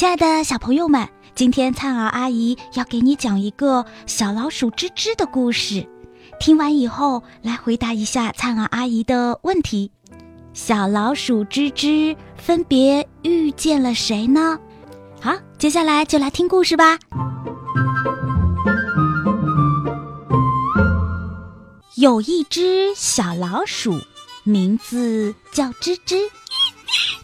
亲爱的小朋友们，今天灿儿阿姨要给你讲一个小老鼠吱吱的故事。听完以后，来回答一下灿儿阿姨的问题：小老鼠吱吱分别遇见了谁呢？好，接下来就来听故事吧。有一只小老鼠，名字叫吱吱。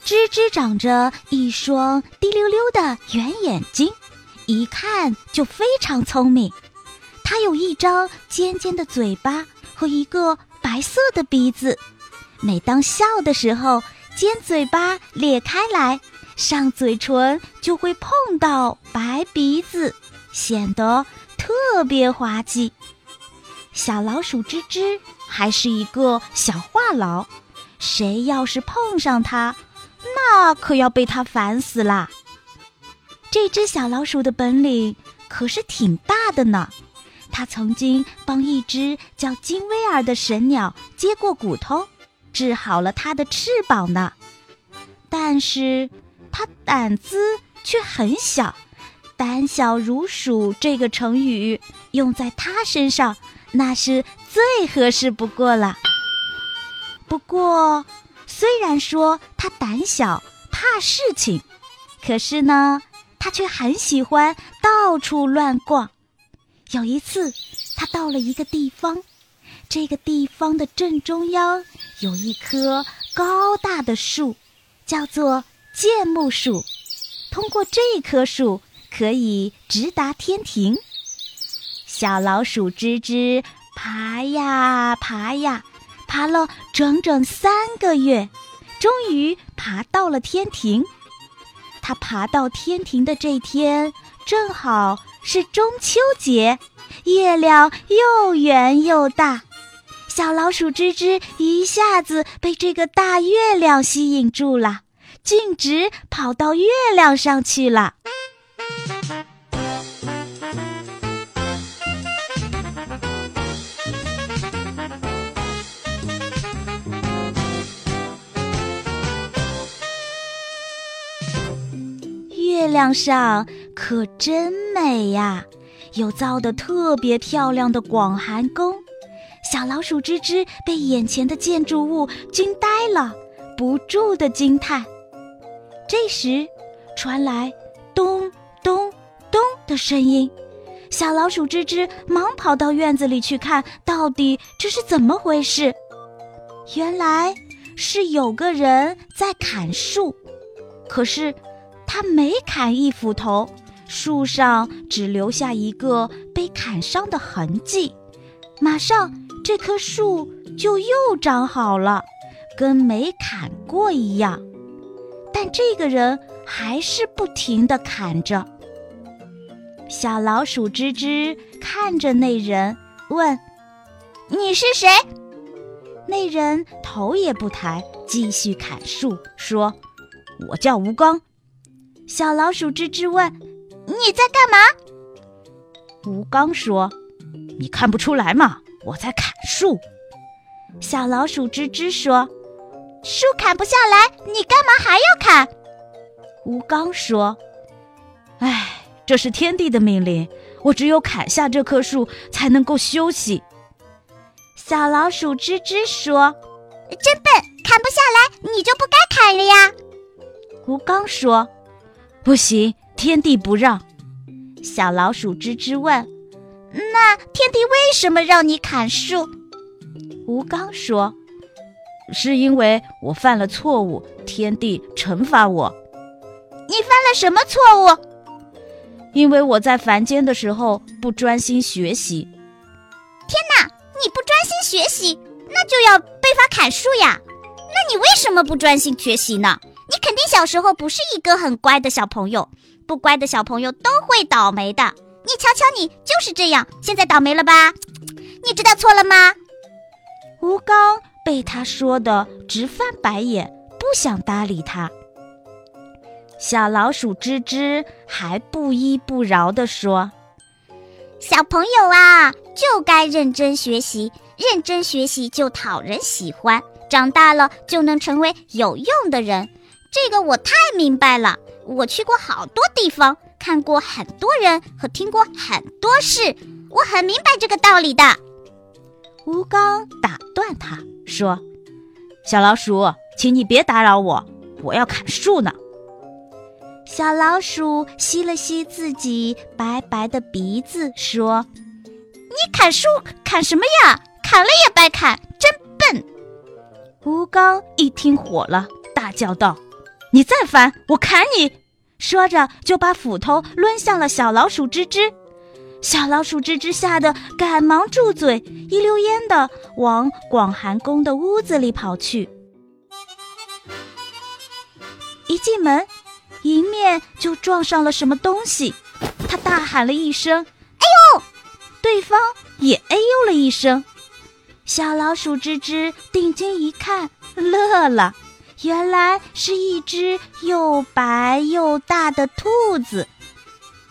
吱吱长着一双滴溜溜的圆眼睛，一看就非常聪明。它有一张尖尖的嘴巴和一个白色的鼻子，每当笑的时候，尖嘴巴裂开来，上嘴唇就会碰到白鼻子，显得特别滑稽。小老鼠吱吱还是一个小话痨，谁要是碰上它，那可要被它烦死啦！这只小老鼠的本领可是挺大的呢。它曾经帮一只叫金威尔的神鸟接过骨头，治好了它的翅膀呢。但是它胆子却很小，“胆小如鼠”这个成语用在它身上，那是最合适不过了。不过。虽然说他胆小怕事情，可是呢，他却很喜欢到处乱逛。有一次，他到了一个地方，这个地方的正中央有一棵高大的树，叫做剑木树。通过这棵树，可以直达天庭。小老鼠吱吱爬呀爬呀。爬了整整三个月，终于爬到了天庭。他爬到天庭的这天，正好是中秋节，月亮又圆又大。小老鼠吱吱一下子被这个大月亮吸引住了，径直跑到月亮上去了。月亮上可真美呀，有造的特别漂亮的广寒宫。小老鼠吱吱被眼前的建筑物惊呆了，不住的惊叹。这时，传来咚咚咚的声音，小老鼠吱吱忙跑到院子里去看，到底这是怎么回事？原来是有个人在砍树，可是。他每砍一斧头，树上只留下一个被砍伤的痕迹，马上这棵树就又长好了，跟没砍过一样。但这个人还是不停地砍着。小老鼠吱吱看着那人，问：“你是谁？”那人头也不抬，继续砍树，说：“我叫吴刚。”小老鼠吱吱问：“你在干嘛？”吴刚说：“你看不出来吗？我在砍树。”小老鼠吱吱说：“树砍不下来，你干嘛还要砍？”吴刚说：“哎，这是天地的命令，我只有砍下这棵树才能够休息。”小老鼠吱吱说：“真笨，砍不下来，你就不该砍了呀。”吴刚说。不行，天地不让。小老鼠吱吱问：“那天地为什么让你砍树？”吴刚说：“是因为我犯了错误，天地惩罚我。”你犯了什么错误？因为我在凡间的时候不专心学习。天哪！你不专心学习，那就要被罚砍树呀。那你为什么不专心学习呢？你肯定小时候不是一个很乖的小朋友，不乖的小朋友都会倒霉的。你瞧瞧你就是这样，现在倒霉了吧？你知道错了吗？吴刚被他说的直翻白眼，不想搭理他。小老鼠吱吱还不依不饶地说：“小朋友啊，就该认真学习，认真学习就讨人喜欢，长大了就能成为有用的人。”这个我太明白了，我去过好多地方，看过很多人和听过很多事，我很明白这个道理的。吴刚打断他说：“小老鼠，请你别打扰我，我要砍树呢。”小老鼠吸了吸自己白白的鼻子，说：“你砍树砍什么呀？砍了也白砍，真笨！”吴刚一听火了，大叫道：“你再烦，我砍你！”说着就把斧头抡向了小老鼠吱吱。小老鼠吱吱吓得赶忙住嘴，一溜烟的往广寒宫的屋子里跑去。一进门。迎面就撞上了什么东西，他大喊了一声：“哎呦！”对方也哎呦了一声。小老鼠吱吱定睛一看，乐了，原来是一只又白又大的兔子。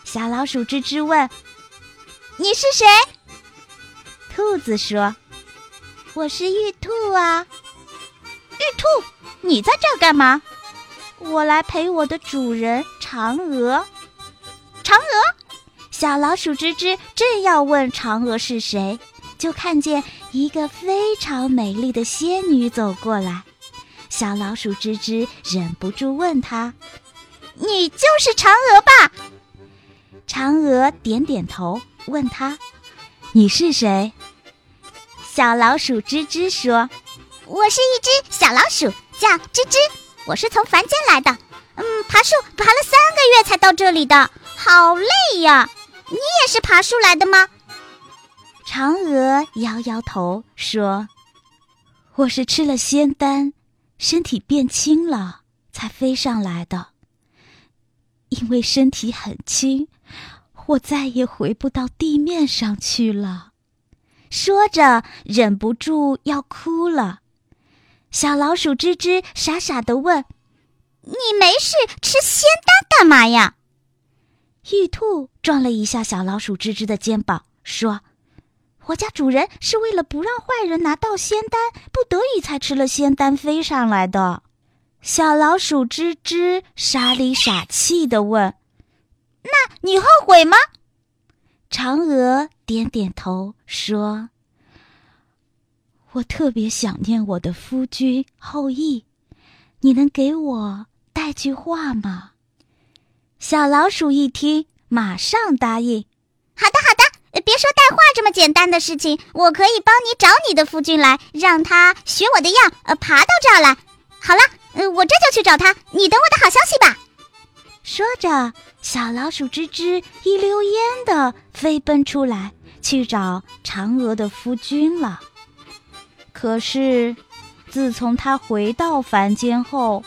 小老鼠吱吱问：“你是谁？”兔子说：“我是玉兔啊。”玉兔，你在这儿干嘛？我来陪我的主人嫦娥。嫦娥，小老鼠吱吱正要问嫦娥是谁，就看见一个非常美丽的仙女走过来。小老鼠吱吱忍不住问她：“你就是嫦娥吧？”嫦娥点点头，问她：“你是谁？”小老鼠吱吱说：“我是一只小老鼠，叫吱吱。”我是从凡间来的，嗯，爬树爬了三个月才到这里的，好累呀！你也是爬树来的吗？嫦娥摇摇头说：“我是吃了仙丹，身体变轻了，才飞上来的。因为身体很轻，我再也回不到地面上去了。”说着，忍不住要哭了。小老鼠吱吱傻傻的问：“你没事吃仙丹干嘛呀？”玉兔撞了一下小老鼠吱吱的肩膀，说：“我家主人是为了不让坏人拿到仙丹，不得已才吃了仙丹飞上来的。”小老鼠吱吱傻里傻气的问：“那你后悔吗？”嫦娥点点头说。我特别想念我的夫君后羿，你能给我带句话吗？小老鼠一听，马上答应：“好的，好的，别说带话这么简单的事情，我可以帮你找你的夫君来，让他学我的样，呃，爬到这儿来。好了，呃，我这就去找他，你等我的好消息吧。”说着，小老鼠吱吱一溜烟的飞奔出来，去找嫦娥的夫君了。可是，自从他回到凡间后，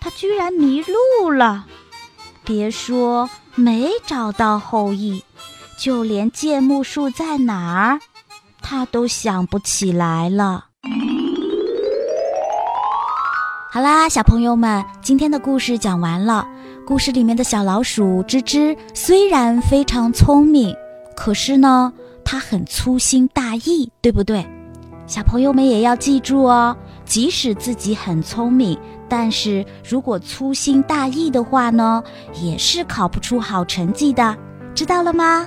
他居然迷路了。别说没找到后羿，就连剑木树在哪儿，他都想不起来了。好啦，小朋友们，今天的故事讲完了。故事里面的小老鼠吱吱虽然非常聪明，可是呢，它很粗心大意，对不对？小朋友们也要记住哦，即使自己很聪明，但是如果粗心大意的话呢，也是考不出好成绩的，知道了吗？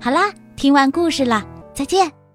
好啦，听完故事了，再见。